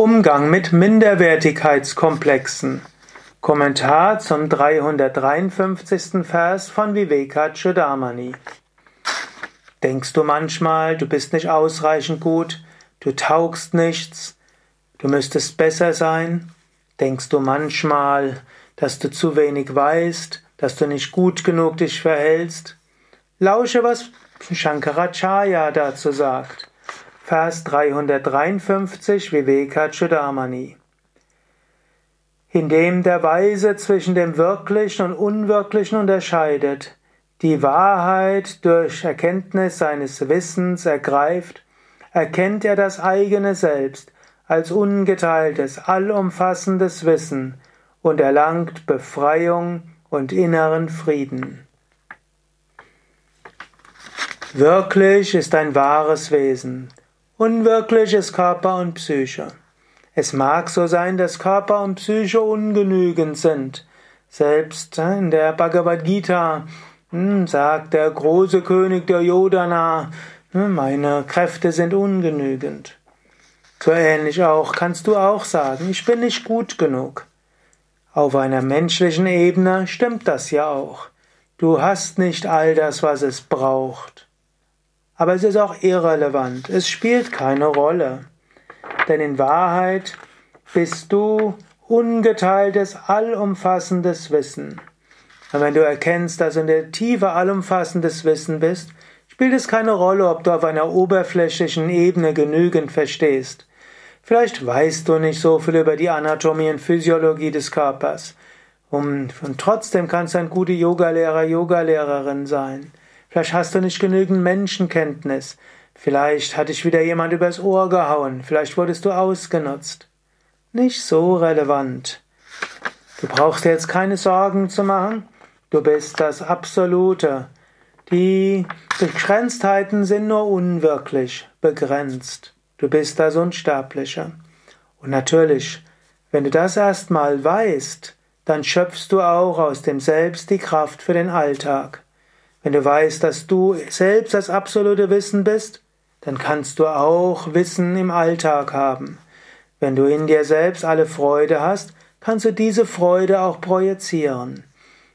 Umgang mit Minderwertigkeitskomplexen. Kommentar zum 353. Vers von Vivekachudamani. Denkst du manchmal, du bist nicht ausreichend gut, du taugst nichts, du müsstest besser sein? Denkst du manchmal, dass du zu wenig weißt, dass du nicht gut genug dich verhältst? Lausche, was Shankaracharya dazu sagt. Vers 353 Vivekachudamani. Indem der Weise zwischen dem Wirklichen und Unwirklichen unterscheidet, die Wahrheit durch Erkenntnis seines Wissens ergreift, erkennt er das eigene Selbst als ungeteiltes, allumfassendes Wissen und erlangt Befreiung und inneren Frieden. Wirklich ist ein wahres Wesen. Unwirklich ist Körper und Psyche. Es mag so sein, dass Körper und Psyche ungenügend sind. Selbst in der Bhagavad Gita hm, sagt der große König der Yodana, hm, meine Kräfte sind ungenügend. So ähnlich auch kannst du auch sagen, ich bin nicht gut genug. Auf einer menschlichen Ebene stimmt das ja auch. Du hast nicht all das, was es braucht. Aber es ist auch irrelevant. Es spielt keine Rolle. Denn in Wahrheit bist du ungeteiltes, allumfassendes Wissen. Und wenn du erkennst, dass du in der Tiefe allumfassendes Wissen bist, spielt es keine Rolle, ob du auf einer oberflächlichen Ebene genügend verstehst. Vielleicht weißt du nicht so viel über die Anatomie und Physiologie des Körpers. Und, trotzdem kannst du ein guter Yogalehrer, Yogalehrerin sein. Vielleicht hast du nicht genügend Menschenkenntnis. Vielleicht hat dich wieder jemand übers Ohr gehauen. Vielleicht wurdest du ausgenutzt. Nicht so relevant. Du brauchst dir jetzt keine Sorgen zu machen. Du bist das Absolute. Die Begrenztheiten sind nur unwirklich, begrenzt. Du bist das Unsterbliche. Und natürlich, wenn du das erstmal weißt, dann schöpfst du auch aus dem Selbst die Kraft für den Alltag. Wenn du weißt, dass du selbst das absolute Wissen bist, dann kannst du auch Wissen im Alltag haben. Wenn du in dir selbst alle Freude hast, kannst du diese Freude auch projizieren.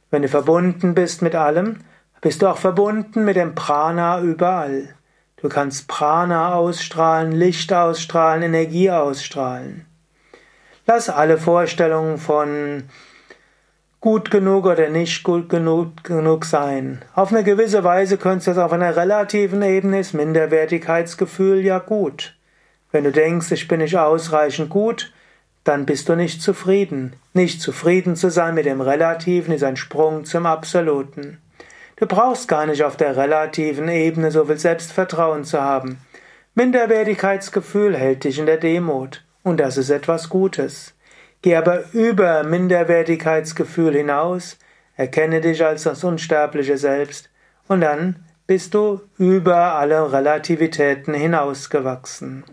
Wenn du verbunden bist mit allem, bist du auch verbunden mit dem Prana überall. Du kannst Prana ausstrahlen, Licht ausstrahlen, Energie ausstrahlen. Lass alle Vorstellungen von gut genug oder nicht gut genug, genug sein. Auf eine gewisse Weise könntest du es auf einer relativen Ebene ist Minderwertigkeitsgefühl ja gut. Wenn du denkst, ich bin nicht ausreichend gut, dann bist du nicht zufrieden. Nicht zufrieden zu sein mit dem Relativen ist ein Sprung zum Absoluten. Du brauchst gar nicht auf der relativen Ebene so viel Selbstvertrauen zu haben. Minderwertigkeitsgefühl hält dich in der Demut. Und das ist etwas Gutes. Geh aber über Minderwertigkeitsgefühl hinaus, erkenne dich als das unsterbliche Selbst, und dann bist du über alle Relativitäten hinausgewachsen.